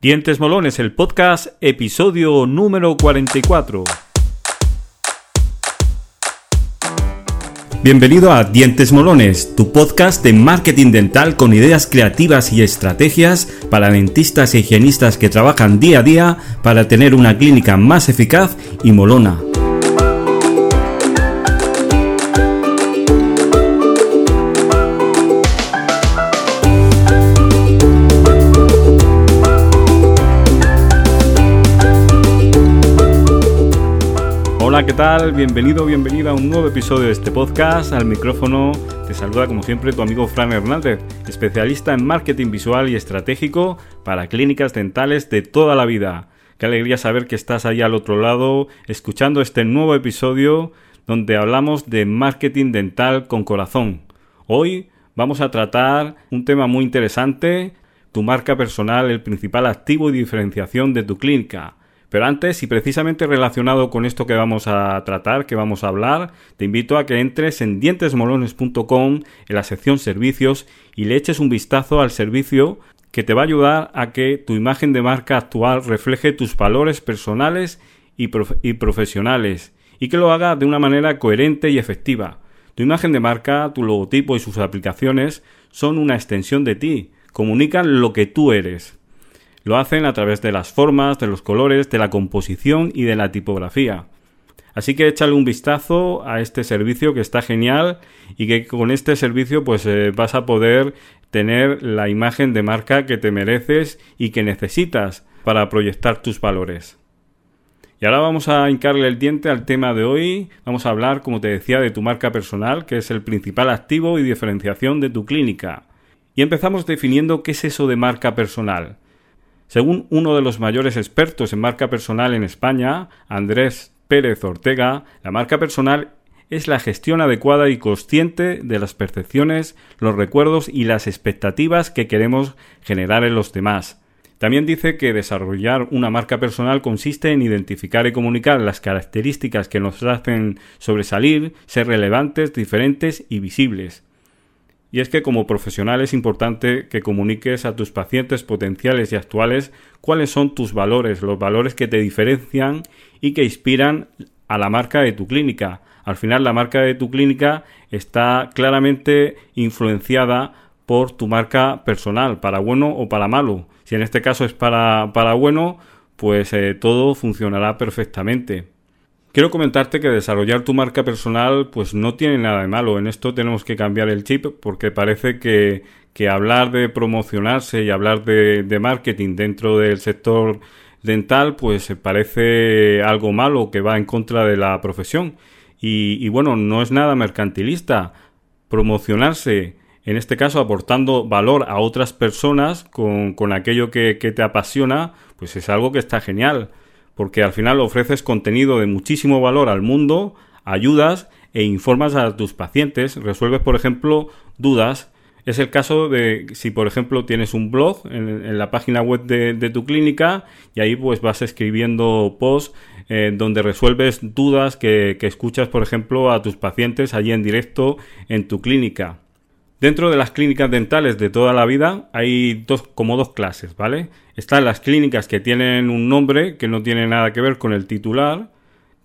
Dientes Molones, el podcast, episodio número 44. Bienvenido a Dientes Molones, tu podcast de marketing dental con ideas creativas y estrategias para dentistas e higienistas que trabajan día a día para tener una clínica más eficaz y molona. Hola, ¿qué tal? Bienvenido, bienvenida a un nuevo episodio de este podcast. Al micrófono te saluda como siempre tu amigo Fran Hernández, especialista en marketing visual y estratégico para clínicas dentales de toda la vida. Qué alegría saber que estás ahí al otro lado escuchando este nuevo episodio donde hablamos de marketing dental con corazón. Hoy vamos a tratar un tema muy interesante, tu marca personal, el principal activo y diferenciación de tu clínica. Pero antes, y precisamente relacionado con esto que vamos a tratar, que vamos a hablar, te invito a que entres en dientesmolones.com en la sección servicios y le eches un vistazo al servicio que te va a ayudar a que tu imagen de marca actual refleje tus valores personales y, y profesionales y que lo haga de una manera coherente y efectiva. Tu imagen de marca, tu logotipo y sus aplicaciones son una extensión de ti, comunican lo que tú eres. Lo hacen a través de las formas, de los colores, de la composición y de la tipografía. Así que échale un vistazo a este servicio que está genial y que con este servicio pues eh, vas a poder tener la imagen de marca que te mereces y que necesitas para proyectar tus valores. Y ahora vamos a hincarle el diente al tema de hoy. Vamos a hablar, como te decía, de tu marca personal, que es el principal activo y diferenciación de tu clínica. Y empezamos definiendo qué es eso de marca personal. Según uno de los mayores expertos en marca personal en España, Andrés Pérez Ortega, la marca personal es la gestión adecuada y consciente de las percepciones, los recuerdos y las expectativas que queremos generar en los demás. También dice que desarrollar una marca personal consiste en identificar y comunicar las características que nos hacen sobresalir, ser relevantes, diferentes y visibles. Y es que como profesional es importante que comuniques a tus pacientes potenciales y actuales cuáles son tus valores, los valores que te diferencian y que inspiran a la marca de tu clínica. Al final la marca de tu clínica está claramente influenciada por tu marca personal, para bueno o para malo. Si en este caso es para, para bueno, pues eh, todo funcionará perfectamente. Quiero comentarte que desarrollar tu marca personal pues no tiene nada de malo. En esto tenemos que cambiar el chip porque parece que, que hablar de promocionarse y hablar de, marketing dentro del sector dental pues parece algo malo que va en contra de la profesión. Y, y bueno, no es nada mercantilista. Promocionarse, en este caso aportando valor a otras personas con, con aquello que, que te apasiona, pues es algo que está genial porque al final ofreces contenido de muchísimo valor al mundo, ayudas e informas a tus pacientes, resuelves, por ejemplo, dudas. Es el caso de si, por ejemplo, tienes un blog en, la página web de, tu clínica y ahí pues vas escribiendo posts eh, donde resuelves dudas que, que escuchas, por ejemplo, a tus pacientes allí en directo en tu clínica. Dentro de las clínicas dentales de toda la vida hay dos, como dos clases, ¿vale? Están las clínicas que tienen un nombre que no tiene nada que ver con el titular,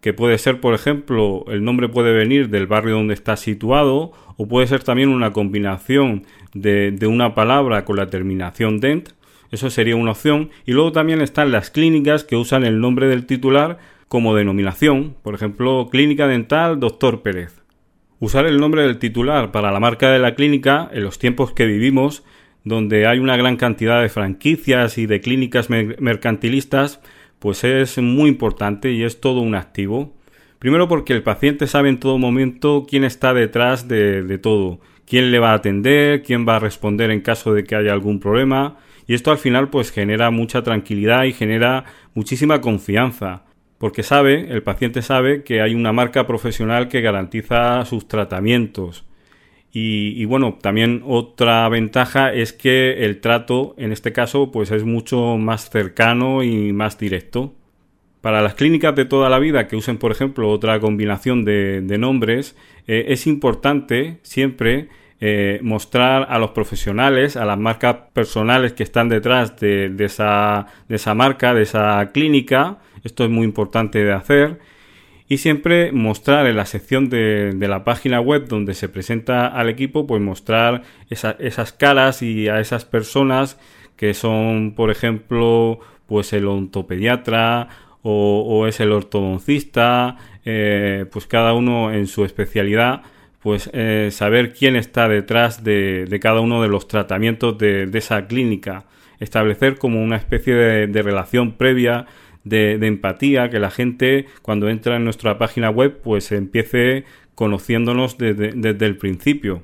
que puede ser, por ejemplo, el nombre puede venir del barrio donde está situado, o puede ser también una combinación de, de una palabra con la terminación dent, eso sería una opción, y luego también están las clínicas que usan el nombre del titular como denominación, por ejemplo, Clínica Dental Doctor Pérez. Usar el nombre del titular para la marca de la clínica en los tiempos que vivimos, donde hay una gran cantidad de franquicias y de clínicas mercantilistas, pues es muy importante y es todo un activo. Primero porque el paciente sabe en todo momento quién está detrás de, de todo, quién le va a atender, quién va a responder en caso de que haya algún problema, y esto al final pues genera mucha tranquilidad y genera muchísima confianza porque sabe, el paciente sabe que hay una marca profesional que garantiza sus tratamientos. Y, bueno, también otra ventaja es que el trato, en este caso, pues es mucho más cercano y más directo. Para las clínicas de toda la vida que usen, por ejemplo, otra combinación de, nombres, eh, es importante siempre eh, mostrar a los profesionales, a las marcas personales que están detrás de, esa, de esa marca, de esa clínica. Esto es muy importante de hacer. Y siempre mostrar en la sección de, la página web donde se presenta al equipo, pues mostrar esas caras y a esas personas que son, por ejemplo, pues el ontopediatra o, es el ortodoncista, eh, pues cada uno en su especialidad pues eh, saber quién está detrás de, cada uno de los tratamientos de, esa clínica, establecer como una especie de, relación previa de, empatía, que la gente cuando entra en nuestra página web pues empiece conociéndonos desde, el principio.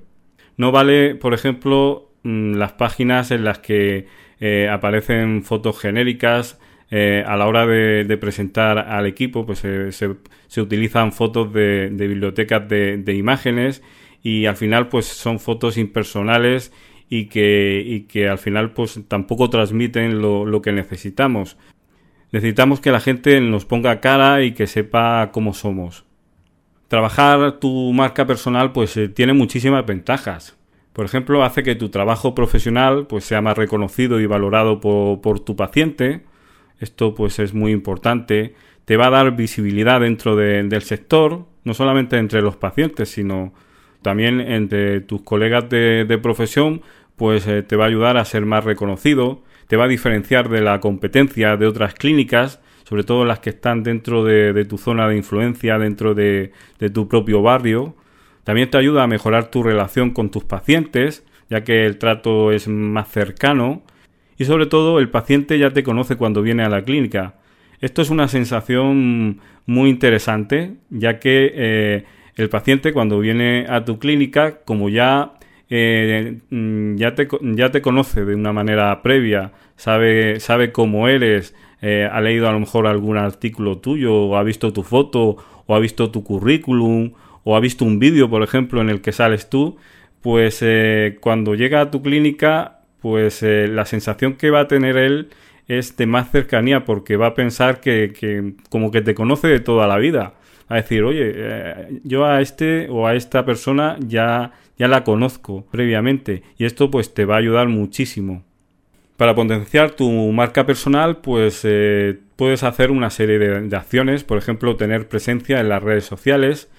No vale, por ejemplo, mm, las páginas en las que eh, aparecen fotos genéricas eh, a la hora de, presentar al equipo, pues se, se, utilizan fotos de, bibliotecas de, imágenes y al final pues son fotos impersonales y que, y que al final pues tampoco transmiten lo, lo que necesitamos. Necesitamos que la gente nos ponga cara y que sepa cómo somos. Trabajar tu marca personal pues eh, tiene muchísimas ventajas. Por ejemplo, hace que tu trabajo profesional pues sea más reconocido y valorado por, por tu paciente, esto pues es muy importante. Te va a dar visibilidad dentro del sector, no solamente entre los pacientes, sino también entre tus colegas de, profesión, pues eh, te va a ayudar a ser más reconocido, te va a diferenciar de la competencia de otras clínicas, sobre todo las que están dentro de, tu zona de influencia, dentro de, tu propio barrio. También te ayuda a mejorar tu relación con tus pacientes, ya que el trato es más cercano y sobre todo el paciente ya te conoce cuando viene a la clínica. Esto es una sensación muy interesante, ya que eh, el paciente cuando viene a tu clínica, como ya, eh, mm, ya, te, ya te conoce de una manera previa, sabe, sabe cómo eres, eh, ha leído a lo mejor algún artículo tuyo, o ha visto tu foto, o ha visto tu currículum, o ha visto un vídeo, por ejemplo, en el que sales tú, pues cuando llega a tu clínica pues eh, la sensación que va a tener él es de más cercanía porque va a pensar que, como que te conoce de toda la vida. A decir, oye, eh, yo a este o a esta persona ya, ya la conozco previamente y esto pues te va a ayudar muchísimo. Para potenciar tu marca personal, pues eh, puedes hacer una serie de, acciones, por ejemplo, tener presencia en las redes sociales.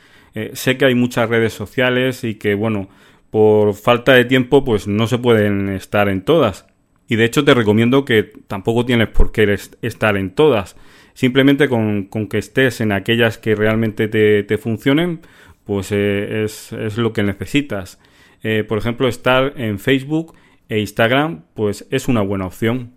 sé que hay muchas redes sociales y que, bueno, por falta de tiempo pues no se pueden estar en todas. Y de hecho te recomiendo que tampoco tienes por qué estar en todas. Simplemente con, que estés en aquellas que realmente te, funcionen, pues eh, es, lo que necesitas. Eh, por ejemplo, estar en Facebook e Instagram, pues es una buena opción.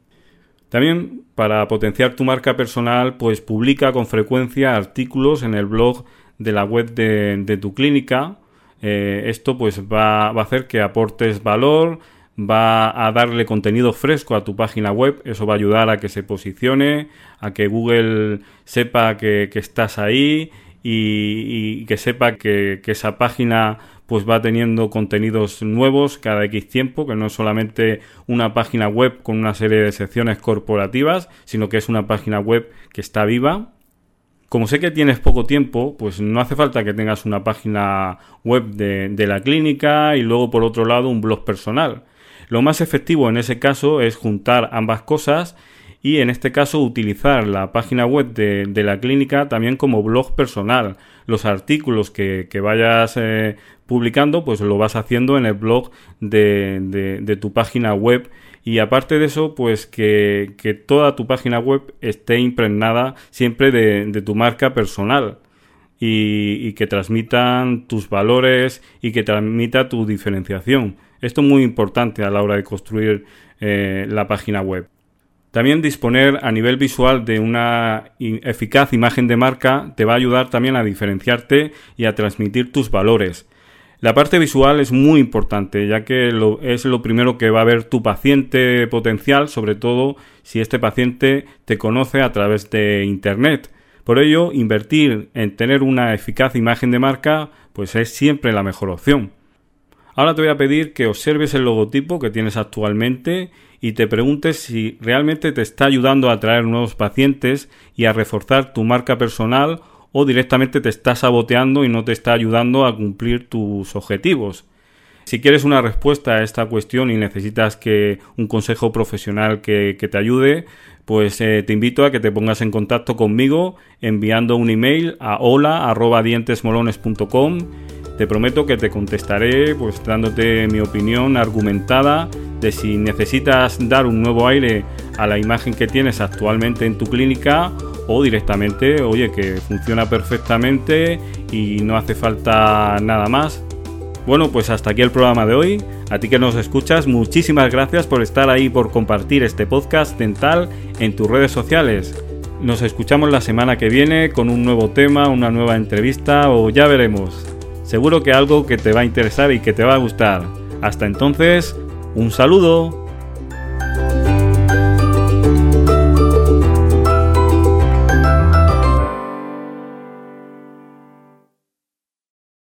También para potenciar tu marca personal, pues publica con frecuencia artículos en el blog de la web de tu clínica eh, esto pues va, a hacer que aportes valor, va a darle contenido fresco a tu página web, eso va a ayudar a que se posicione, a que Google sepa que, estás ahí y, que sepa que, esa página pues va teniendo contenidos nuevos cada X tiempo, que no es solamente una página web con una serie de secciones corporativas, sino que es una página web que está viva como sé que tienes poco tiempo, pues no hace falta que tengas una página web de, la clínica y luego por otro lado un blog personal. Lo más efectivo en ese caso es juntar ambas cosas y en este caso utilizar la página web de, la clínica también como blog personal. Los artículos que, vayas eh, publicando pues lo vas haciendo en el blog de, de tu página web y aparte de eso, pues que, toda tu página web esté impregnada siempre de, tu marca personal y, que transmitan tus valores y que transmita tu diferenciación. Esto es muy importante a la hora de construir eh, la página web. También disponer a nivel visual de una eficaz imagen de marca te va a ayudar también a diferenciarte y a transmitir tus valores. La parte visual es muy importante, ya que es lo primero que va a ver tu paciente potencial, sobre todo si este paciente te conoce a través de Internet. Por ello, invertir en tener una eficaz imagen de marca, pues es siempre la mejor opción. Ahora te voy a pedir que observes el logotipo que tienes actualmente y te preguntes si realmente te está ayudando a atraer nuevos pacientes y a reforzar tu marca personal o directamente te está saboteando y no te está ayudando a cumplir tus objetivos. Si quieres una respuesta a esta cuestión y necesitas que un consejo profesional que, te ayude, pues eh, te invito a que te pongas en contacto conmigo enviando un email a hola@dientesmolones.com. Te prometo que te contestaré pues dándote mi opinión argumentada de si necesitas dar un nuevo aire a la imagen que tienes actualmente en tu clínica o directamente, oye, que funciona perfectamente y no hace falta nada más. Bueno, pues hasta aquí el programa de hoy. A ti que nos escuchas, muchísimas gracias por estar ahí, por compartir este podcast dental en tus redes sociales. Nos escuchamos la semana que viene con un nuevo tema, una nueva entrevista o ya veremos. Seguro que algo que te va a interesar y que te va a gustar. Hasta entonces, un saludo.